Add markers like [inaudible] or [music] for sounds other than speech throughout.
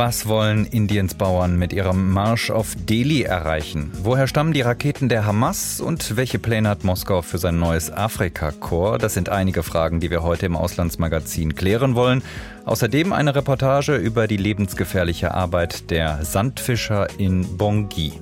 Was wollen Indiens Bauern mit ihrem Marsch auf Delhi erreichen? Woher stammen die Raketen der Hamas und welche Pläne hat Moskau für sein neues Afrika-Korps? Das sind einige Fragen, die wir heute im Auslandsmagazin klären wollen. Außerdem eine Reportage über die lebensgefährliche Arbeit der Sandfischer in Bongi.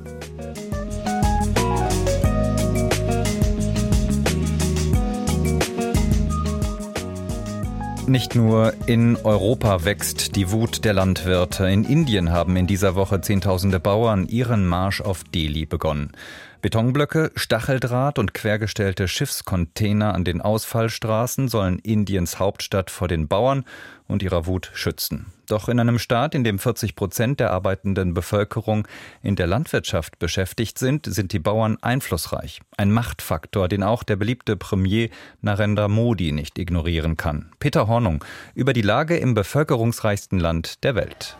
Nicht nur in Europa wächst die Wut der Landwirte. In Indien haben in dieser Woche Zehntausende Bauern ihren Marsch auf Delhi begonnen. Betonblöcke, Stacheldraht und quergestellte Schiffscontainer an den Ausfallstraßen sollen Indiens Hauptstadt vor den Bauern und ihrer Wut schützen. Doch in einem Staat, in dem 40 Prozent der arbeitenden Bevölkerung in der Landwirtschaft beschäftigt sind, sind die Bauern einflussreich. Ein Machtfaktor, den auch der beliebte Premier Narendra Modi nicht ignorieren kann. Peter Hornung über die Lage im bevölkerungsreichsten Land der Welt.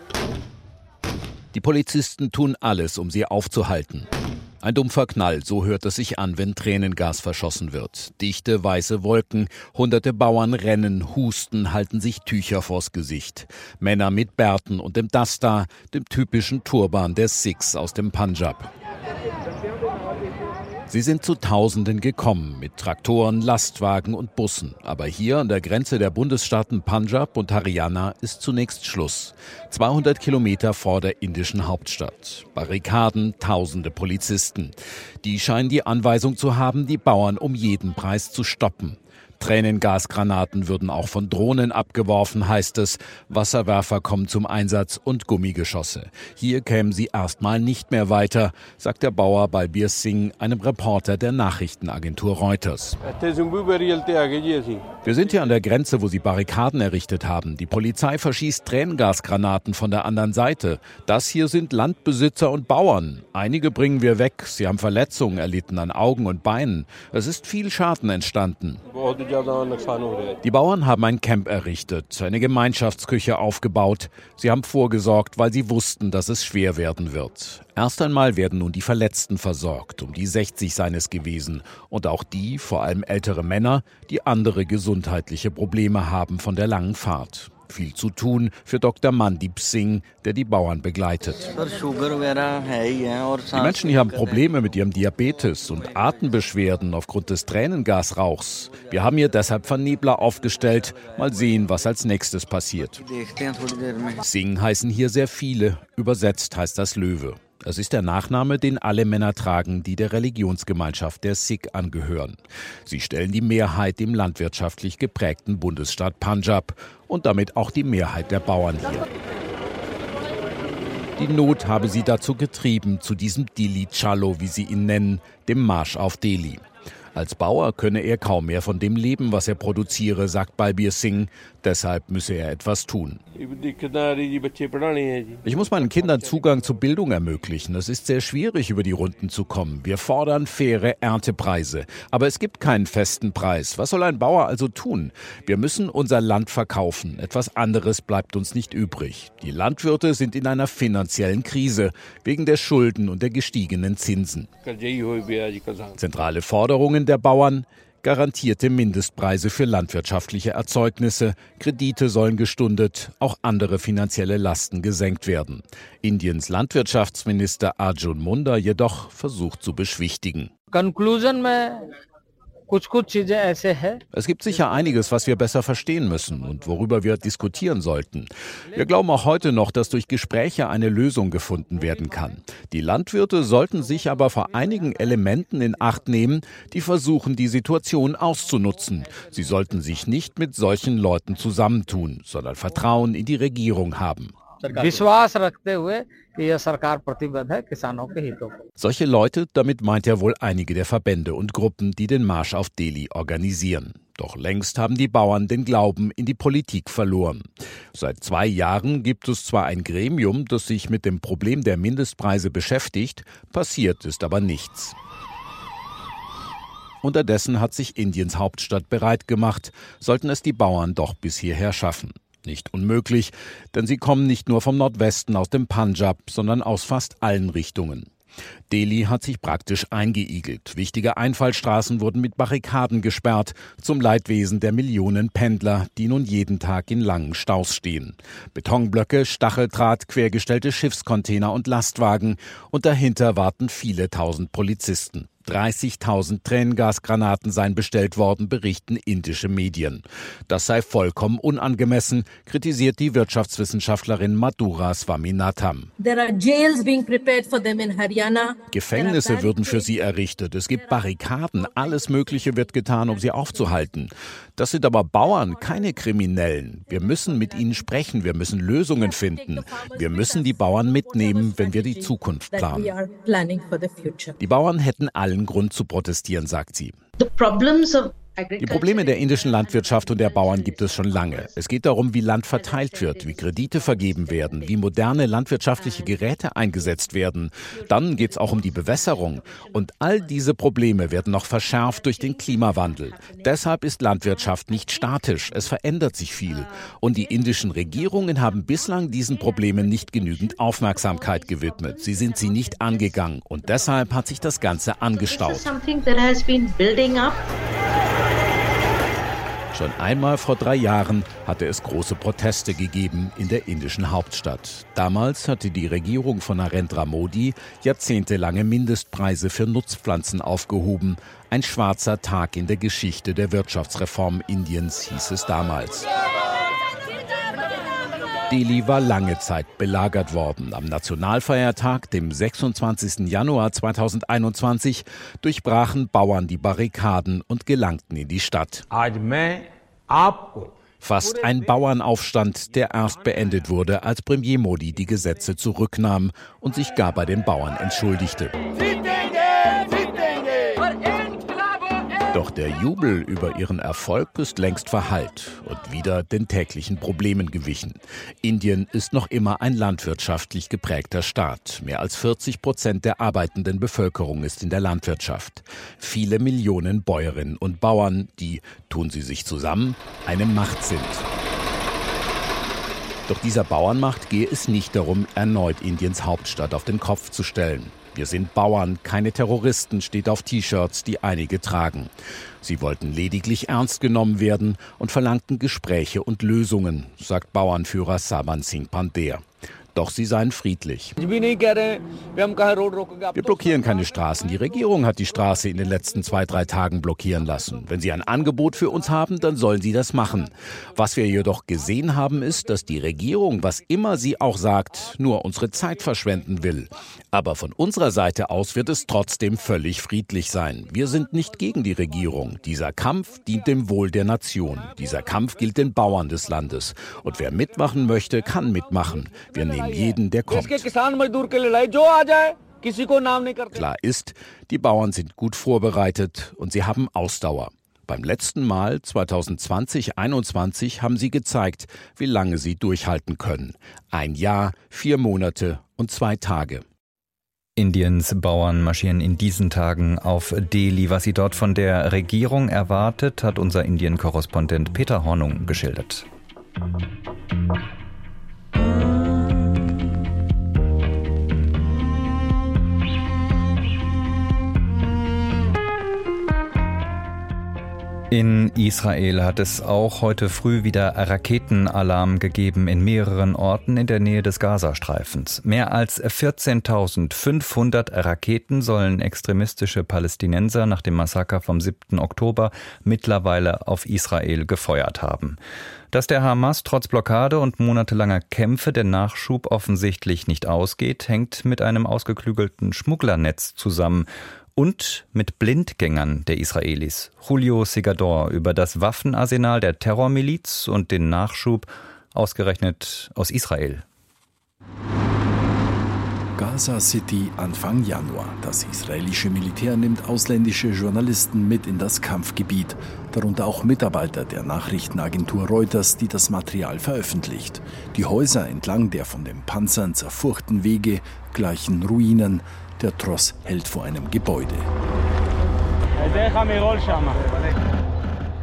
Die Polizisten tun alles, um sie aufzuhalten. Ein dumpfer Knall, so hört es sich an, wenn Tränengas verschossen wird. Dichte weiße Wolken, hunderte Bauern rennen, husten, halten sich Tücher vors Gesicht. Männer mit Bärten und dem Dasta, dem typischen Turban der Sikhs aus dem Punjab. Sie sind zu Tausenden gekommen mit Traktoren, Lastwagen und Bussen. Aber hier an der Grenze der Bundesstaaten Punjab und Haryana ist zunächst Schluss. 200 Kilometer vor der indischen Hauptstadt. Barrikaden, tausende Polizisten. Die scheinen die Anweisung zu haben, die Bauern um jeden Preis zu stoppen. Tränengasgranaten würden auch von Drohnen abgeworfen, heißt es. Wasserwerfer kommen zum Einsatz und Gummigeschosse. Hier kämen sie erstmal nicht mehr weiter, sagt der Bauer Balbir Singh, einem Reporter der Nachrichtenagentur Reuters. Wir sind hier an der Grenze, wo sie Barrikaden errichtet haben. Die Polizei verschießt Tränengasgranaten von der anderen Seite. Das hier sind Landbesitzer und Bauern. Einige bringen wir weg. Sie haben Verletzungen erlitten an Augen und Beinen. Es ist viel Schaden entstanden. Die Bauern haben ein Camp errichtet, eine Gemeinschaftsküche aufgebaut. Sie haben vorgesorgt, weil sie wussten, dass es schwer werden wird. Erst einmal werden nun die Verletzten versorgt, um die 60 seines gewesen. Und auch die, vor allem ältere Männer, die andere gesundheitliche Probleme haben von der langen Fahrt viel zu tun für Dr. Mandip Singh, der die Bauern begleitet. Die Menschen hier haben Probleme mit ihrem Diabetes und Atembeschwerden aufgrund des Tränengasrauchs. Wir haben hier deshalb Vernebler aufgestellt. Mal sehen, was als nächstes passiert. Singh heißen hier sehr viele. Übersetzt heißt das Löwe. Es ist der Nachname, den alle Männer tragen, die der Religionsgemeinschaft der Sikh angehören. Sie stellen die Mehrheit im landwirtschaftlich geprägten Bundesstaat Punjab und damit auch die Mehrheit der Bauern hier. Die Not habe sie dazu getrieben, zu diesem Dili Chalo, wie sie ihn nennen, dem Marsch auf Delhi. Als Bauer könne er kaum mehr von dem leben, was er produziere, sagt Balbir Singh. Deshalb müsse er etwas tun. Ich muss meinen Kindern Zugang zu Bildung ermöglichen. Es ist sehr schwierig, über die Runden zu kommen. Wir fordern faire Erntepreise. Aber es gibt keinen festen Preis. Was soll ein Bauer also tun? Wir müssen unser Land verkaufen. Etwas anderes bleibt uns nicht übrig. Die Landwirte sind in einer finanziellen Krise wegen der Schulden und der gestiegenen Zinsen. Zentrale Forderungen der Bauern garantierte Mindestpreise für landwirtschaftliche Erzeugnisse, Kredite sollen gestundet, auch andere finanzielle Lasten gesenkt werden. Indiens Landwirtschaftsminister Arjun Munda jedoch versucht zu beschwichtigen. Es gibt sicher einiges, was wir besser verstehen müssen und worüber wir diskutieren sollten. Wir glauben auch heute noch, dass durch Gespräche eine Lösung gefunden werden kann. Die Landwirte sollten sich aber vor einigen Elementen in Acht nehmen, die versuchen, die Situation auszunutzen. Sie sollten sich nicht mit solchen Leuten zusammentun, sondern Vertrauen in die Regierung haben. Solche Leute, damit meint er wohl einige der Verbände und Gruppen, die den Marsch auf Delhi organisieren. Doch längst haben die Bauern den Glauben in die Politik verloren. Seit zwei Jahren gibt es zwar ein Gremium, das sich mit dem Problem der Mindestpreise beschäftigt, passiert ist aber nichts. Unterdessen hat sich Indiens Hauptstadt bereit gemacht, sollten es die Bauern doch bis hierher schaffen. Nicht unmöglich, denn sie kommen nicht nur vom Nordwesten aus dem Punjab, sondern aus fast allen Richtungen. Delhi hat sich praktisch eingeigelt. Wichtige Einfallstraßen wurden mit Barrikaden gesperrt, zum Leidwesen der Millionen Pendler, die nun jeden Tag in langen Staus stehen. Betonblöcke, Stacheldraht, quergestellte Schiffscontainer und Lastwagen und dahinter warten viele tausend Polizisten. 30.000 Tränengasgranaten seien bestellt worden, berichten indische Medien. Das sei vollkommen unangemessen, kritisiert die Wirtschaftswissenschaftlerin Madhura Swaminatham. Gefängnisse würden für sie errichtet. Es gibt Barrikaden. Alles Mögliche wird getan, um sie aufzuhalten. Das sind aber Bauern, keine Kriminellen. Wir müssen mit ihnen sprechen. Wir müssen Lösungen finden. Wir müssen die Bauern mitnehmen, wenn wir die Zukunft planen. Die Bauern hätten allen allen Grund zu protestieren, sagt sie. Die Probleme der indischen Landwirtschaft und der Bauern gibt es schon lange. Es geht darum, wie Land verteilt wird, wie Kredite vergeben werden, wie moderne landwirtschaftliche Geräte eingesetzt werden. Dann geht es auch um die Bewässerung. Und all diese Probleme werden noch verschärft durch den Klimawandel. Deshalb ist Landwirtschaft nicht statisch. Es verändert sich viel. Und die indischen Regierungen haben bislang diesen Problemen nicht genügend Aufmerksamkeit gewidmet. Sie sind sie nicht angegangen. Und deshalb hat sich das Ganze angestaut. Schon einmal vor drei Jahren hatte es große Proteste gegeben in der indischen Hauptstadt. Damals hatte die Regierung von Narendra Modi jahrzehntelange Mindestpreise für Nutzpflanzen aufgehoben. Ein schwarzer Tag in der Geschichte der Wirtschaftsreform Indiens hieß es damals. Delhi war lange Zeit belagert worden. Am Nationalfeiertag, dem 26. Januar 2021, durchbrachen Bauern die Barrikaden und gelangten in die Stadt. Fast ein Bauernaufstand, der erst beendet wurde, als Premier Modi die Gesetze zurücknahm und sich gar bei den Bauern entschuldigte. Doch der Jubel über ihren Erfolg ist längst verhallt und wieder den täglichen Problemen gewichen. Indien ist noch immer ein landwirtschaftlich geprägter Staat. Mehr als 40 Prozent der arbeitenden Bevölkerung ist in der Landwirtschaft. Viele Millionen Bäuerinnen und Bauern, die, tun sie sich zusammen, eine Macht sind. Doch dieser Bauernmacht gehe es nicht darum, erneut Indiens Hauptstadt auf den Kopf zu stellen. Wir sind Bauern, keine Terroristen, steht auf T-Shirts, die einige tragen. Sie wollten lediglich ernst genommen werden und verlangten Gespräche und Lösungen, sagt Bauernführer Saban Singh Pandey. Doch sie seien friedlich. Wir blockieren keine Straßen. Die Regierung hat die Straße in den letzten zwei, drei Tagen blockieren lassen. Wenn sie ein Angebot für uns haben, dann sollen sie das machen. Was wir jedoch gesehen haben, ist, dass die Regierung, was immer sie auch sagt, nur unsere Zeit verschwenden will. Aber von unserer Seite aus wird es trotzdem völlig friedlich sein. Wir sind nicht gegen die Regierung. Dieser Kampf dient dem Wohl der Nation. Dieser Kampf gilt den Bauern des Landes. Und wer mitmachen möchte, kann mitmachen. Wir nehmen jeden, der kommt. Klar ist, die Bauern sind gut vorbereitet und sie haben Ausdauer. Beim letzten Mal 2020-21 haben sie gezeigt, wie lange sie durchhalten können. Ein Jahr, vier Monate und zwei Tage. Indiens Bauern marschieren in diesen Tagen auf Delhi. Was sie dort von der Regierung erwartet, hat unser Indien-Korrespondent Peter Hornung geschildert. In Israel hat es auch heute früh wieder Raketenalarm gegeben in mehreren Orten in der Nähe des Gazastreifens. Mehr als 14.500 Raketen sollen extremistische Palästinenser nach dem Massaker vom 7. Oktober mittlerweile auf Israel gefeuert haben. Dass der Hamas trotz Blockade und monatelanger Kämpfe der Nachschub offensichtlich nicht ausgeht, hängt mit einem ausgeklügelten Schmugglernetz zusammen und mit Blindgängern der Israelis. Julio Segador über das Waffenarsenal der Terrormiliz und den Nachschub ausgerechnet aus Israel. Gaza City Anfang Januar. Das israelische Militär nimmt ausländische Journalisten mit in das Kampfgebiet, darunter auch Mitarbeiter der Nachrichtenagentur Reuters, die das Material veröffentlicht. Die Häuser entlang der von den Panzern zerfurchten Wege gleichen Ruinen. Der Tross hält vor einem Gebäude.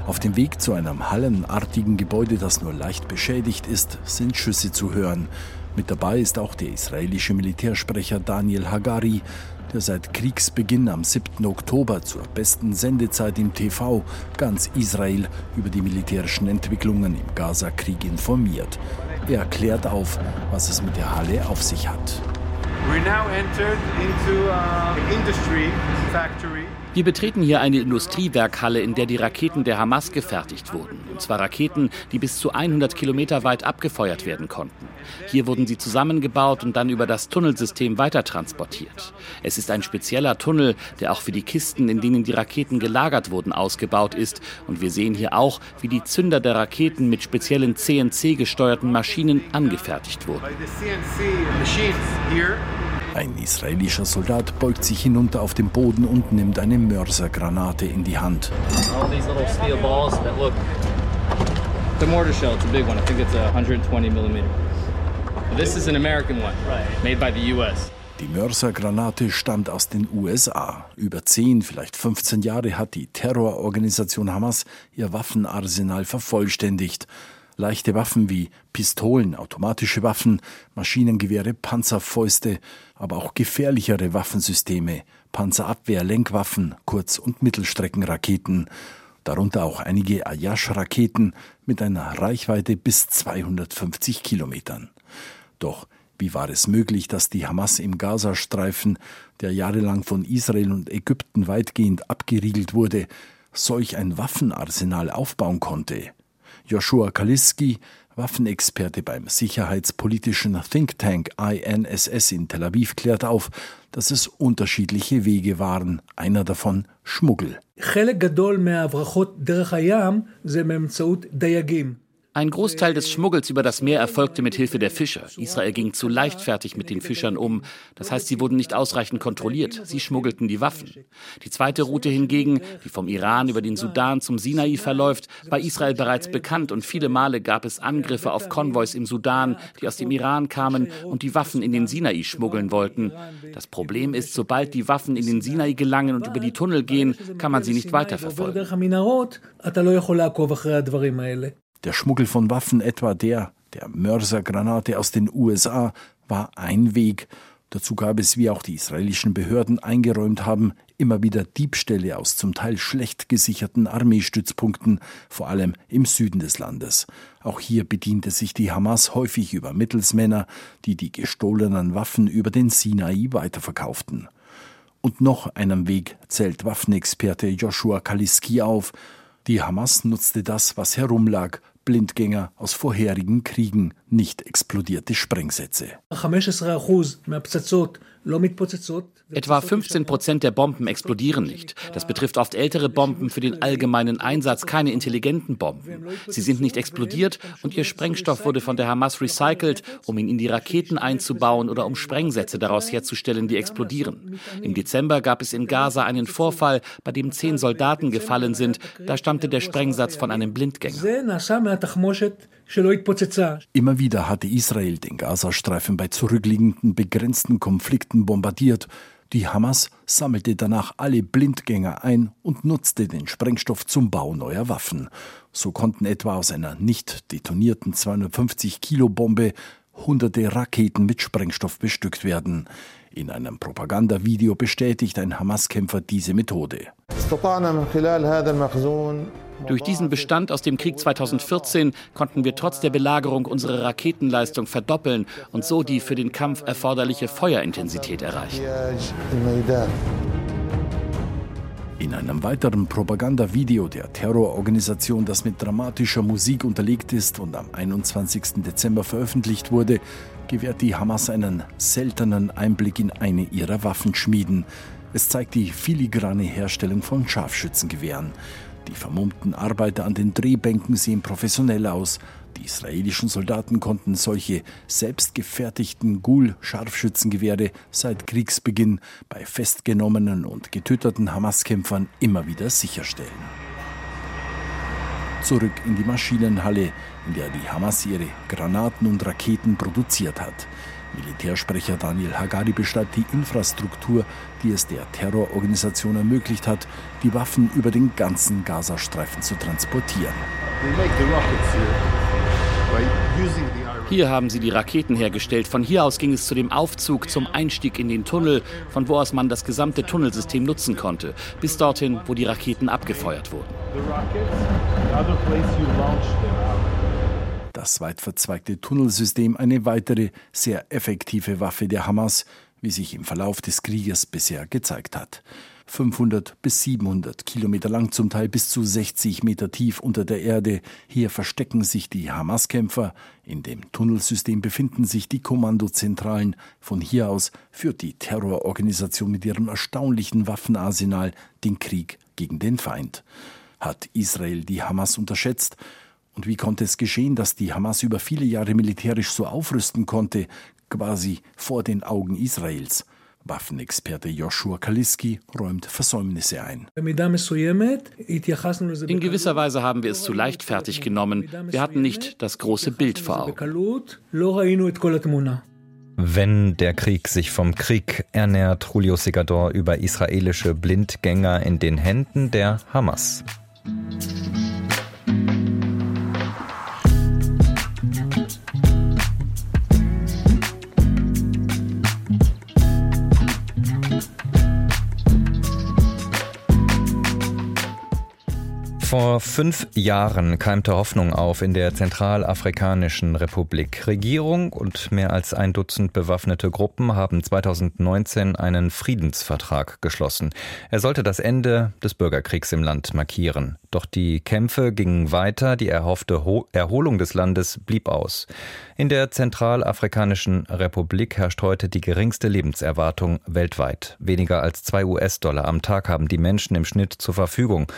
Auf dem Weg zu einem hallenartigen Gebäude, das nur leicht beschädigt ist, sind Schüsse zu hören. Mit dabei ist auch der israelische Militärsprecher Daniel Hagari, der seit Kriegsbeginn am 7. Oktober zur besten Sendezeit im TV ganz Israel über die militärischen Entwicklungen im Gaza-Krieg informiert. Er klärt auf, was es mit der Halle auf sich hat. We now entered into an uh, industry factory. Wir betreten hier eine Industriewerkhalle, in der die Raketen der Hamas gefertigt wurden. Und zwar Raketen, die bis zu 100 Kilometer weit abgefeuert werden konnten. Hier wurden sie zusammengebaut und dann über das Tunnelsystem weitertransportiert. Es ist ein spezieller Tunnel, der auch für die Kisten, in denen die Raketen gelagert wurden, ausgebaut ist. Und wir sehen hier auch, wie die Zünder der Raketen mit speziellen CNC-gesteuerten Maschinen angefertigt wurden. Ein israelischer Soldat beugt sich hinunter auf den Boden und nimmt eine Mörsergranate in die Hand. The mortar shell, it's a big one. I think it's a 120 millimeter. This is an American one, made by the US. Die Mörsergranate stammt aus den USA. Über 10, vielleicht 15 Jahre hat die Terrororganisation Hamas ihr Waffenarsenal vervollständigt. Leichte Waffen wie Pistolen, automatische Waffen, Maschinengewehre, Panzerfäuste, aber auch gefährlichere Waffensysteme, Panzerabwehr, Lenkwaffen, Kurz- und Mittelstreckenraketen, darunter auch einige Ayash-Raketen mit einer Reichweite bis 250 Kilometern. Doch wie war es möglich, dass die Hamas im Gazastreifen, der jahrelang von Israel und Ägypten weitgehend abgeriegelt wurde, solch ein Waffenarsenal aufbauen konnte? Joshua Kaliski, Waffenexperte beim sicherheitspolitischen Think Tank INSS in Tel Aviv, klärt auf, dass es unterschiedliche Wege waren, einer davon Schmuggel. Ein Großteil des Schmuggels über das Meer erfolgte mit Hilfe der Fischer. Israel ging zu leichtfertig mit den Fischern um. Das heißt, sie wurden nicht ausreichend kontrolliert. Sie schmuggelten die Waffen. Die zweite Route hingegen, die vom Iran über den Sudan zum Sinai verläuft, war Israel bereits bekannt und viele Male gab es Angriffe auf Konvois im Sudan, die aus dem Iran kamen und die Waffen in den Sinai schmuggeln wollten. Das Problem ist, sobald die Waffen in den Sinai gelangen und über die Tunnel gehen, kann man sie nicht weiterverfolgen. Der Schmuggel von Waffen, etwa der der Mörsergranate aus den USA, war ein Weg. Dazu gab es, wie auch die israelischen Behörden eingeräumt haben, immer wieder Diebstähle aus zum Teil schlecht gesicherten Armeestützpunkten, vor allem im Süden des Landes. Auch hier bediente sich die Hamas häufig über Mittelsmänner, die die gestohlenen Waffen über den Sinai weiterverkauften. Und noch einem Weg zählt Waffenexperte Joshua Kaliski auf. Die Hamas nutzte das, was herumlag, Blindgänger aus vorherigen Kriegen, nicht explodierte Sprengsätze. Etwa 15 Prozent der Bomben explodieren nicht. Das betrifft oft ältere Bomben für den allgemeinen Einsatz, keine intelligenten Bomben. Sie sind nicht explodiert und ihr Sprengstoff wurde von der Hamas recycelt, um ihn in die Raketen einzubauen oder um Sprengsätze daraus herzustellen, die explodieren. Im Dezember gab es in Gaza einen Vorfall, bei dem zehn Soldaten gefallen sind. Da stammte der Sprengsatz von einem Blindgänger. Immer wieder hatte Israel den Gazastreifen bei zurückliegenden begrenzten Konflikten bombardiert. Die Hamas sammelte danach alle Blindgänger ein und nutzte den Sprengstoff zum Bau neuer Waffen. So konnten etwa aus einer nicht detonierten 250 Kilo Bombe hunderte Raketen mit Sprengstoff bestückt werden. In einem Propagandavideo bestätigt ein Hamas-Kämpfer diese Methode. Durch diesen Bestand aus dem Krieg 2014 konnten wir trotz der Belagerung unsere Raketenleistung verdoppeln und so die für den Kampf erforderliche Feuerintensität erreichen. In einem weiteren Propagandavideo der Terrororganisation, das mit dramatischer Musik unterlegt ist und am 21. Dezember veröffentlicht wurde, gewährt die Hamas einen seltenen Einblick in eine ihrer Waffenschmieden. Es zeigt die filigrane Herstellung von Scharfschützengewehren. Die vermummten Arbeiter an den Drehbänken sehen professionell aus. Die israelischen Soldaten konnten solche selbstgefertigten Gul-Scharfschützengewehre seit Kriegsbeginn bei festgenommenen und getöteten Hamas-Kämpfern immer wieder sicherstellen. Zurück in die Maschinenhalle, in der die Hamas ihre Granaten und Raketen produziert hat. Militärsprecher Daniel Hagari beschreibt die Infrastruktur, die es der Terrororganisation ermöglicht hat, die Waffen über den ganzen Gazastreifen zu transportieren. Hier haben sie die Raketen hergestellt. Von hier aus ging es zu dem Aufzug zum Einstieg in den Tunnel, von wo aus man das gesamte Tunnelsystem nutzen konnte, bis dorthin, wo die Raketen abgefeuert wurden. Das weit verzweigte Tunnelsystem eine weitere sehr effektive Waffe der Hamas, wie sich im Verlauf des Krieges bisher gezeigt hat. 500 bis 700 Kilometer lang, zum Teil bis zu 60 Meter tief unter der Erde. Hier verstecken sich die Hamas-Kämpfer. In dem Tunnelsystem befinden sich die Kommandozentralen. Von hier aus führt die Terrororganisation mit ihrem erstaunlichen Waffenarsenal den Krieg gegen den Feind. Hat Israel die Hamas unterschätzt? Und wie konnte es geschehen, dass die Hamas über viele Jahre militärisch so aufrüsten konnte, quasi vor den Augen Israels? Waffenexperte Joshua Kaliski räumt Versäumnisse ein. In gewisser Weise haben wir es zu leichtfertig genommen. Wir hatten nicht das große Bild vor Augen. Wenn der Krieg sich vom Krieg ernährt, Julio Segador über israelische Blindgänger in den Händen der Hamas. Vor fünf Jahren keimte Hoffnung auf in der Zentralafrikanischen Republik. Regierung und mehr als ein Dutzend bewaffnete Gruppen haben 2019 einen Friedensvertrag geschlossen. Er sollte das Ende des Bürgerkriegs im Land markieren. Doch die Kämpfe gingen weiter, die erhoffte Erholung des Landes blieb aus. In der Zentralafrikanischen Republik herrscht heute die geringste Lebenserwartung weltweit. Weniger als zwei US-Dollar am Tag haben die Menschen im Schnitt zur Verfügung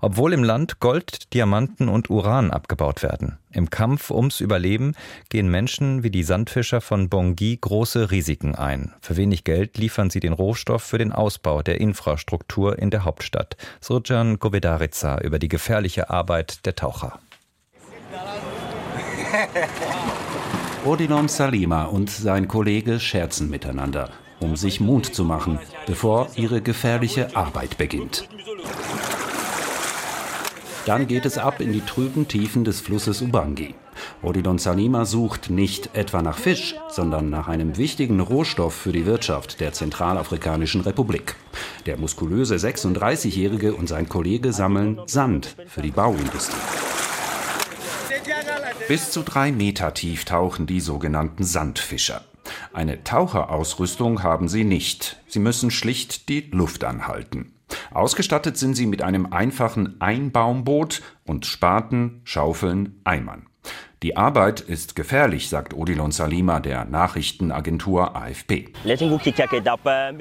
obwohl im Land Gold, Diamanten und Uran abgebaut werden. Im Kampf ums Überleben gehen Menschen wie die Sandfischer von Bongui große Risiken ein. Für wenig Geld liefern sie den Rohstoff für den Ausbau der Infrastruktur in der Hauptstadt. Surjan Govedarica über die gefährliche Arbeit der Taucher. [laughs] Odilon Salima und sein Kollege scherzen miteinander, um sich Mut zu machen, bevor ihre gefährliche Arbeit beginnt. Dann geht es ab in die trüben Tiefen des Flusses Ubangi. Odilon Salima sucht nicht etwa nach Fisch, sondern nach einem wichtigen Rohstoff für die Wirtschaft der Zentralafrikanischen Republik. Der muskulöse 36-Jährige und sein Kollege sammeln Sand für die Bauindustrie. Bis zu drei Meter tief tauchen die sogenannten Sandfischer. Eine Taucherausrüstung haben sie nicht. Sie müssen schlicht die Luft anhalten. Ausgestattet sind sie mit einem einfachen Einbaumboot und Spaten, Schaufeln, Eimern. Die Arbeit ist gefährlich, sagt Odilon Salima der Nachrichtenagentur AFP.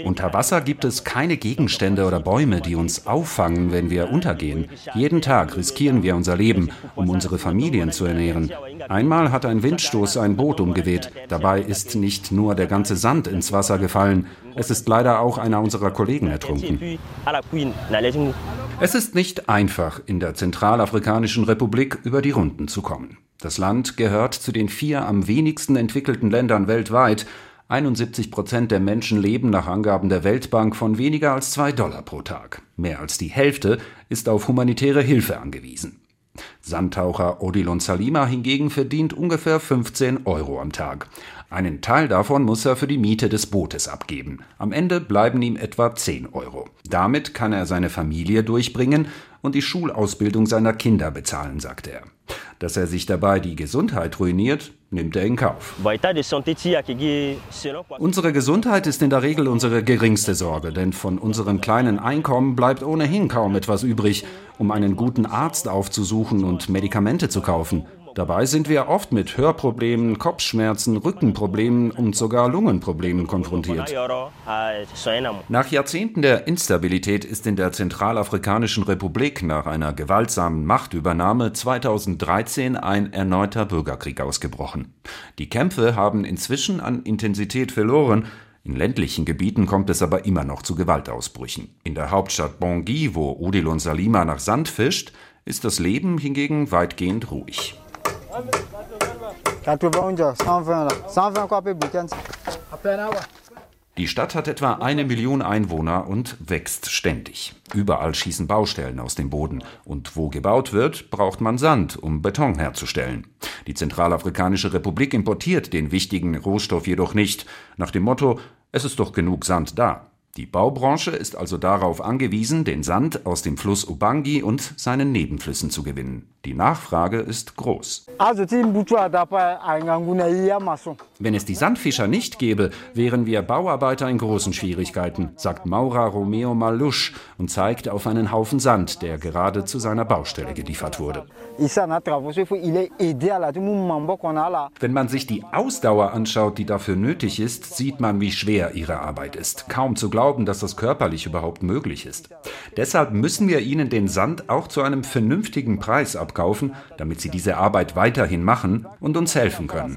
Unter Wasser gibt es keine Gegenstände oder Bäume, die uns auffangen, wenn wir untergehen. Jeden Tag riskieren wir unser Leben, um unsere Familien zu ernähren. Einmal hat ein Windstoß ein Boot umgeweht. Dabei ist nicht nur der ganze Sand ins Wasser gefallen, es ist leider auch einer unserer Kollegen ertrunken. Es ist nicht einfach, in der Zentralafrikanischen Republik über die Runden zu kommen. Das Land gehört zu den vier am wenigsten entwickelten Ländern weltweit. 71 Prozent der Menschen leben nach Angaben der Weltbank von weniger als zwei Dollar pro Tag. Mehr als die Hälfte ist auf humanitäre Hilfe angewiesen. Sandtaucher Odilon Salima hingegen verdient ungefähr 15 Euro am Tag. Einen Teil davon muss er für die Miete des Bootes abgeben. Am Ende bleiben ihm etwa 10 Euro. Damit kann er seine Familie durchbringen und die Schulausbildung seiner Kinder bezahlen, sagt er. Dass er sich dabei die Gesundheit ruiniert, nimmt er in Kauf. Unsere Gesundheit ist in der Regel unsere geringste Sorge, denn von unserem kleinen Einkommen bleibt ohnehin kaum etwas übrig, um einen guten Arzt aufzusuchen und Medikamente zu kaufen. Dabei sind wir oft mit Hörproblemen, Kopfschmerzen, Rückenproblemen und sogar Lungenproblemen konfrontiert. Nach Jahrzehnten der Instabilität ist in der Zentralafrikanischen Republik nach einer gewaltsamen Machtübernahme 2013 ein erneuter Bürgerkrieg ausgebrochen. Die Kämpfe haben inzwischen an Intensität verloren, in ländlichen Gebieten kommt es aber immer noch zu Gewaltausbrüchen. In der Hauptstadt Bangui, wo Odilon Salima nach Sand fischt, ist das Leben hingegen weitgehend ruhig. 80 120 120 quoi Die Stadt hat etwa eine Million Einwohner und wächst ständig. Überall schießen Baustellen aus dem Boden. Und wo gebaut wird, braucht man Sand, um Beton herzustellen. Die Zentralafrikanische Republik importiert den wichtigen Rohstoff jedoch nicht, nach dem Motto, es ist doch genug Sand da. Die Baubranche ist also darauf angewiesen, den Sand aus dem Fluss Ubangi und seinen Nebenflüssen zu gewinnen. Die Nachfrage ist groß. Wenn es die Sandfischer nicht gäbe, wären wir Bauarbeiter in großen Schwierigkeiten, sagt Maura Romeo Malusch und zeigt auf einen Haufen Sand, der gerade zu seiner Baustelle geliefert wurde. Wenn man sich die Ausdauer anschaut, die dafür nötig ist, sieht man, wie schwer ihre Arbeit ist. Kaum zu glauben, dass das körperlich überhaupt möglich ist. Deshalb müssen wir ihnen den Sand auch zu einem vernünftigen Preis abkaufen, damit sie diese Arbeit weiterhin machen und uns helfen können.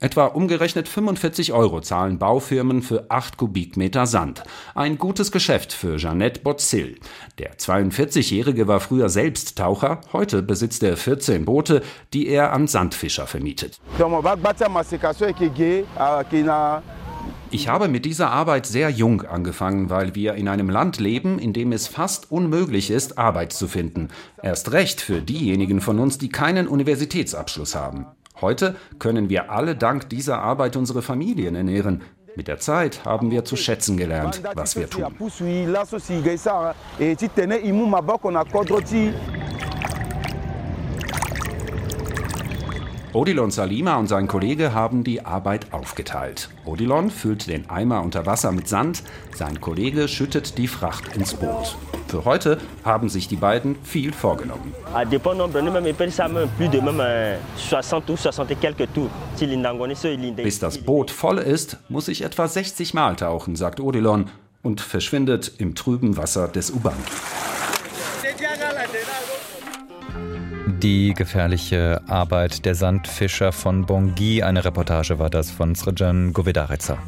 Etwa umgerechnet 45 Euro zahlen Baufirmen für 8 Kubikmeter Sand. Ein gutes Geschäft für Jeannette Botzil. Der 42-Jährige war früher selbst Taucher, heute besitzt er 14 Boote, die er an Sandfischer vermietet. Ich habe mit dieser Arbeit sehr jung angefangen, weil wir in einem Land leben, in dem es fast unmöglich ist, Arbeit zu finden. Erst recht für diejenigen von uns, die keinen Universitätsabschluss haben. Heute können wir alle dank dieser Arbeit unsere Familien ernähren. Mit der Zeit haben wir zu schätzen gelernt, was wir tun. Odilon Salima und sein Kollege haben die Arbeit aufgeteilt. Odilon füllt den Eimer unter Wasser mit Sand, sein Kollege schüttet die Fracht ins Boot. Für heute haben sich die beiden viel vorgenommen. Bis das Boot voll ist, muss ich etwa 60 Mal tauchen, sagt Odilon und verschwindet im trüben Wasser des Ubangi. Die gefährliche Arbeit der Sandfischer von Bongi. Eine Reportage war das von Srejan Govedarica.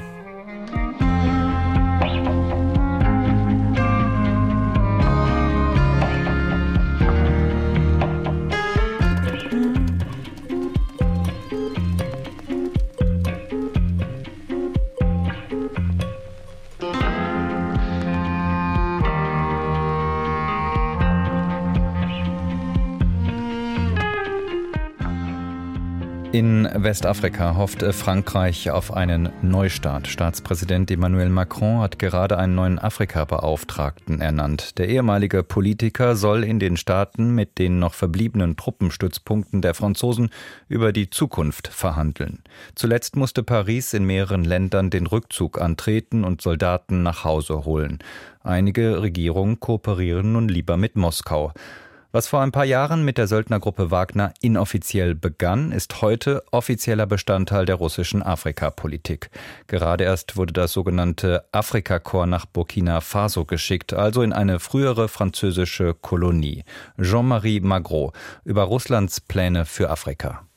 In Westafrika hofft Frankreich auf einen Neustart. Staatspräsident Emmanuel Macron hat gerade einen neuen Afrika-Beauftragten ernannt. Der ehemalige Politiker soll in den Staaten mit den noch verbliebenen Truppenstützpunkten der Franzosen über die Zukunft verhandeln. Zuletzt musste Paris in mehreren Ländern den Rückzug antreten und Soldaten nach Hause holen. Einige Regierungen kooperieren nun lieber mit Moskau. Was vor ein paar Jahren mit der Söldnergruppe Wagner inoffiziell begann, ist heute offizieller Bestandteil der russischen Afrikapolitik. Gerade erst wurde das sogenannte Afrikakorps nach Burkina Faso geschickt, also in eine frühere französische Kolonie. Jean-Marie Magro über Russlands Pläne für Afrika.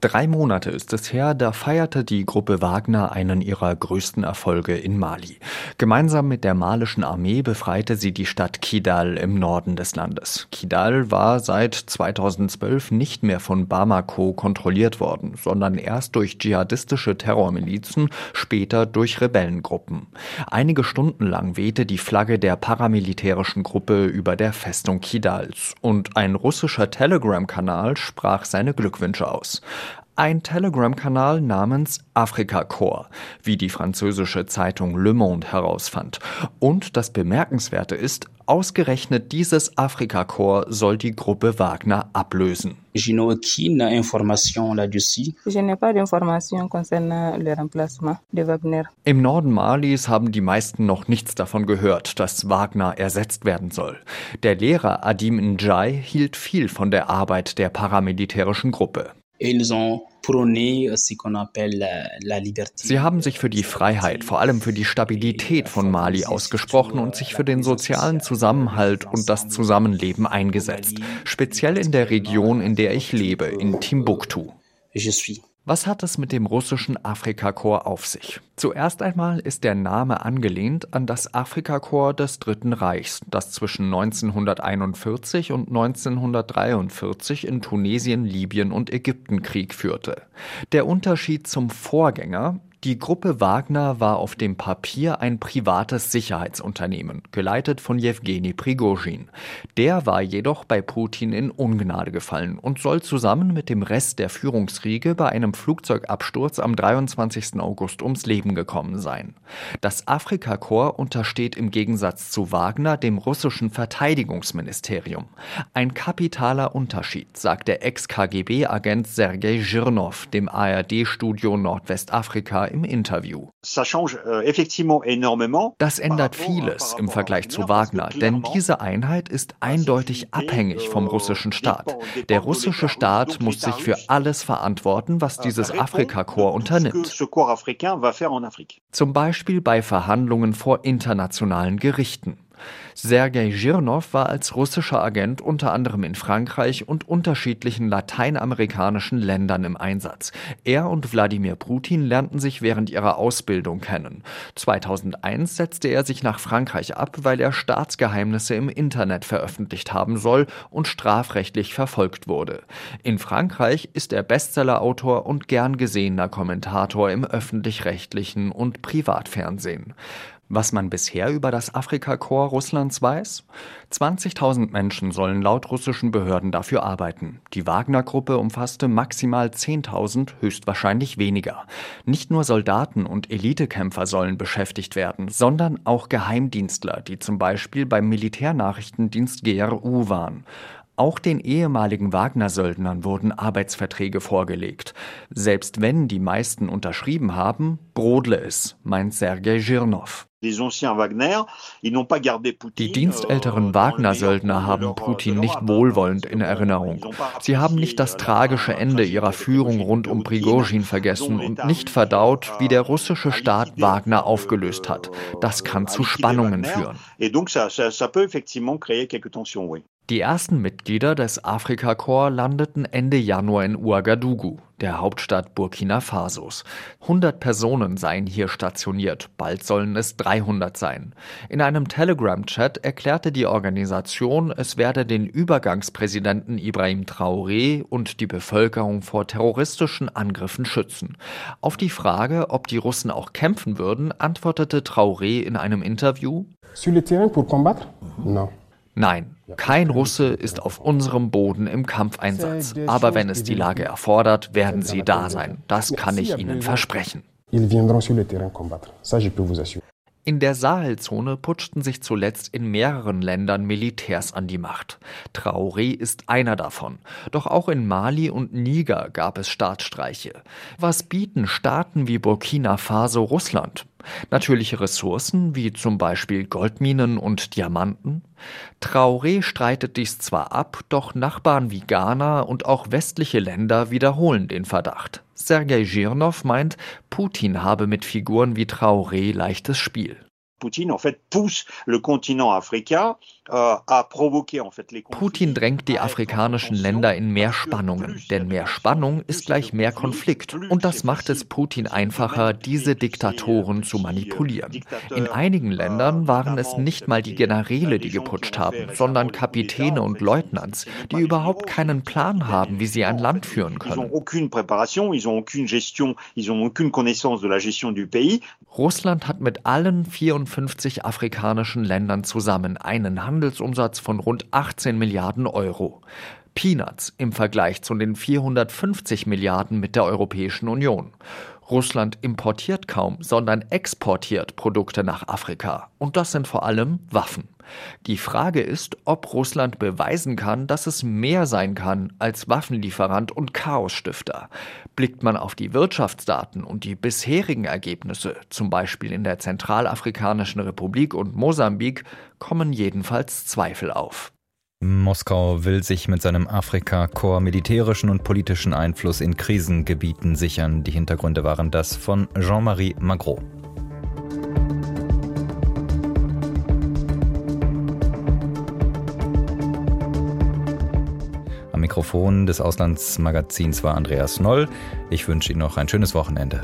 Drei Monate ist es her, da feierte die Gruppe Wagner einen ihrer größten Erfolge in Mali. Gemeinsam mit der malischen Armee befreite sie die Stadt Kidal im Norden des Landes. Kidal war seit 2012 nicht mehr von Bamako kontrolliert worden, sondern erst durch dschihadistische Terrormilizen, später durch Rebellengruppen. Einige Stunden lang wehte die Flagge der paramilitärischen Gruppe über der Festung Kidals und ein russischer Telegram-Kanal sprach seine Glückwünsche aus ein Telegram-Kanal namens Afrika Corps, wie die französische Zeitung Le Monde herausfand. Und das Bemerkenswerte ist, ausgerechnet dieses Afrika Corps soll die Gruppe Wagner ablösen. Je n'ai aucune information là-dessus. Je n'ai pas d'information concernant le remplacement de Wagner. Im Norden Malis haben die meisten noch nichts davon gehört, dass Wagner ersetzt werden soll. Der Lehrer Adim Njai hielt viel von der Arbeit der paramilitärischen Gruppe. Liberté. Sie haben sich für die Freiheit, vor allem für die Stabilität von Mali ausgesprochen und sich für den sozialen Zusammenhalt und das Zusammenleben eingesetzt, speziell in der Region, in der ich lebe, in Timbuktu. Was hat es mit dem russischen Afrikakorps auf sich? Zuerst einmal ist der Name angelehnt an das Afrikakorps des Dritten Reichs, das zwischen 1941 und 1943 in Tunesien, Libyen und Ägypten Krieg führte. Der Unterschied zum Vorgänger die Gruppe Wagner war auf dem Papier ein privates Sicherheitsunternehmen, geleitet von Jewgeni Prigozhin. Der war jedoch bei Putin in Ungnade gefallen und soll zusammen mit dem Rest der Führungsriege bei einem Flugzeugabsturz am 23. August ums Leben gekommen sein. Das Afrikakorps untersteht im Gegensatz zu Wagner dem russischen Verteidigungsministerium. Ein kapitaler Unterschied, sagt der Ex-KGB-Agent Sergei Zhirnov dem ARD-Studio Nordwestafrika im Interview. Euh, das ändert vieles im Vergleich zu Wagner, denn diese Einheit ist eindeutig abhängig vom russischen Staat. Der russische Staat muss sich für alles verantworten, was dieses Afrikakorps unternimmt. Zum Beispiel bei Verhandlungen vor internationalen Gerichten. Sergei Girnov war als russischer Agent unter anderem in Frankreich und unterschiedlichen lateinamerikanischen Ländern im Einsatz. Er und Wladimir Putin lernten sich während ihrer Ausbildung kennen. 2001 setzte er sich nach Frankreich ab, weil er Staatsgeheimnisse im Internet veröffentlicht haben soll und strafrechtlich verfolgt wurde. In Frankreich ist er Bestsellerautor und gern gesehener Kommentator im öffentlich-rechtlichen und Privatfernsehen. Was man bisher über das Afrikakorps Russlands weiß? 20.000 Menschen sollen laut russischen Behörden dafür arbeiten. Die Wagner-Gruppe umfasste maximal 10.000, höchstwahrscheinlich weniger. Nicht nur Soldaten und Elitekämpfer sollen beschäftigt werden, sondern auch Geheimdienstler, die zum Beispiel beim Militärnachrichtendienst GRU waren. Auch den ehemaligen Wagner-Söldnern wurden Arbeitsverträge vorgelegt. Selbst wenn die meisten unterschrieben haben, brodle es, meint Sergei Girnov. Die dienstälteren euh, Wagner-Söldner haben Putin nicht wohlwollend in Erinnerung. Sie haben nicht das euh, tragische Ende ihrer Führung rund um Prigozhin vergessen und nicht verdaut, wie der russische Staat Wagner aufgelöst hat. Das kann zu Spannungen führen. Die ersten Mitglieder des Afrikakorps landeten Ende Januar in Ouagadougou, der Hauptstadt Burkina Fasos. 100 Personen seien hier stationiert, bald sollen es 300 sein. In einem Telegram-Chat erklärte die Organisation, es werde den Übergangspräsidenten Ibrahim Traoré und die Bevölkerung vor terroristischen Angriffen schützen. Auf die Frage, ob die Russen auch kämpfen würden, antwortete Traoré in einem Interview: Sur le terrain pour combattre? Non. Nein, kein Russe ist auf unserem Boden im Kampfeinsatz. Aber wenn es die Lage erfordert, werden sie da sein. Das kann ich Ihnen versprechen. In der Sahelzone putschten sich zuletzt in mehreren Ländern Militärs an die Macht. Traoré ist einer davon. Doch auch in Mali und Niger gab es Staatsstreiche. Was bieten Staaten wie Burkina Faso Russland? Natürliche Ressourcen wie zum Beispiel Goldminen und Diamanten? Traoré streitet dies zwar ab, doch Nachbarn wie Ghana und auch westliche Länder wiederholen den Verdacht. Sergei Girnov meint, Putin habe mit Figuren wie Traoré leichtes Spiel. Putin en fait pousse le continent africain Euh, Putin drängt die afrikanischen Länder in mehr Spannungen, denn mehr Spannung ist gleich mehr Konflikt. Und das macht es Putin einfacher, diese Diktatoren zu manipulieren. In einigen Ländern waren es nicht mal die Generäle, die geputscht haben, sondern Kapitäne und Leutnants, die überhaupt keinen Plan haben, wie sie ein Land führen können. Russland hat mit allen 54 afrikanischen Ländern zusammen einen Handel Handelsumsatz von rund 18 Milliarden Euro. Peanuts im Vergleich zu den 450 Milliarden mit der Europäischen Union. Russland importiert kaum, sondern exportiert Produkte nach Afrika. Und das sind vor allem Waffen. Die Frage ist, ob Russland beweisen kann, dass es mehr sein kann als Waffenlieferant und Chaosstifter. Blickt man auf die Wirtschaftsdaten und die bisherigen Ergebnisse, zum Beispiel in der Zentralafrikanischen Republik und Mosambik, kommen jedenfalls Zweifel auf. Moskau will sich mit seinem Afrika-Korps militärischen und politischen Einfluss in Krisengebieten sichern. Die Hintergründe waren das von Jean-Marie Magro. Am Mikrofon des Auslandsmagazins war Andreas Noll. Ich wünsche Ihnen noch ein schönes Wochenende.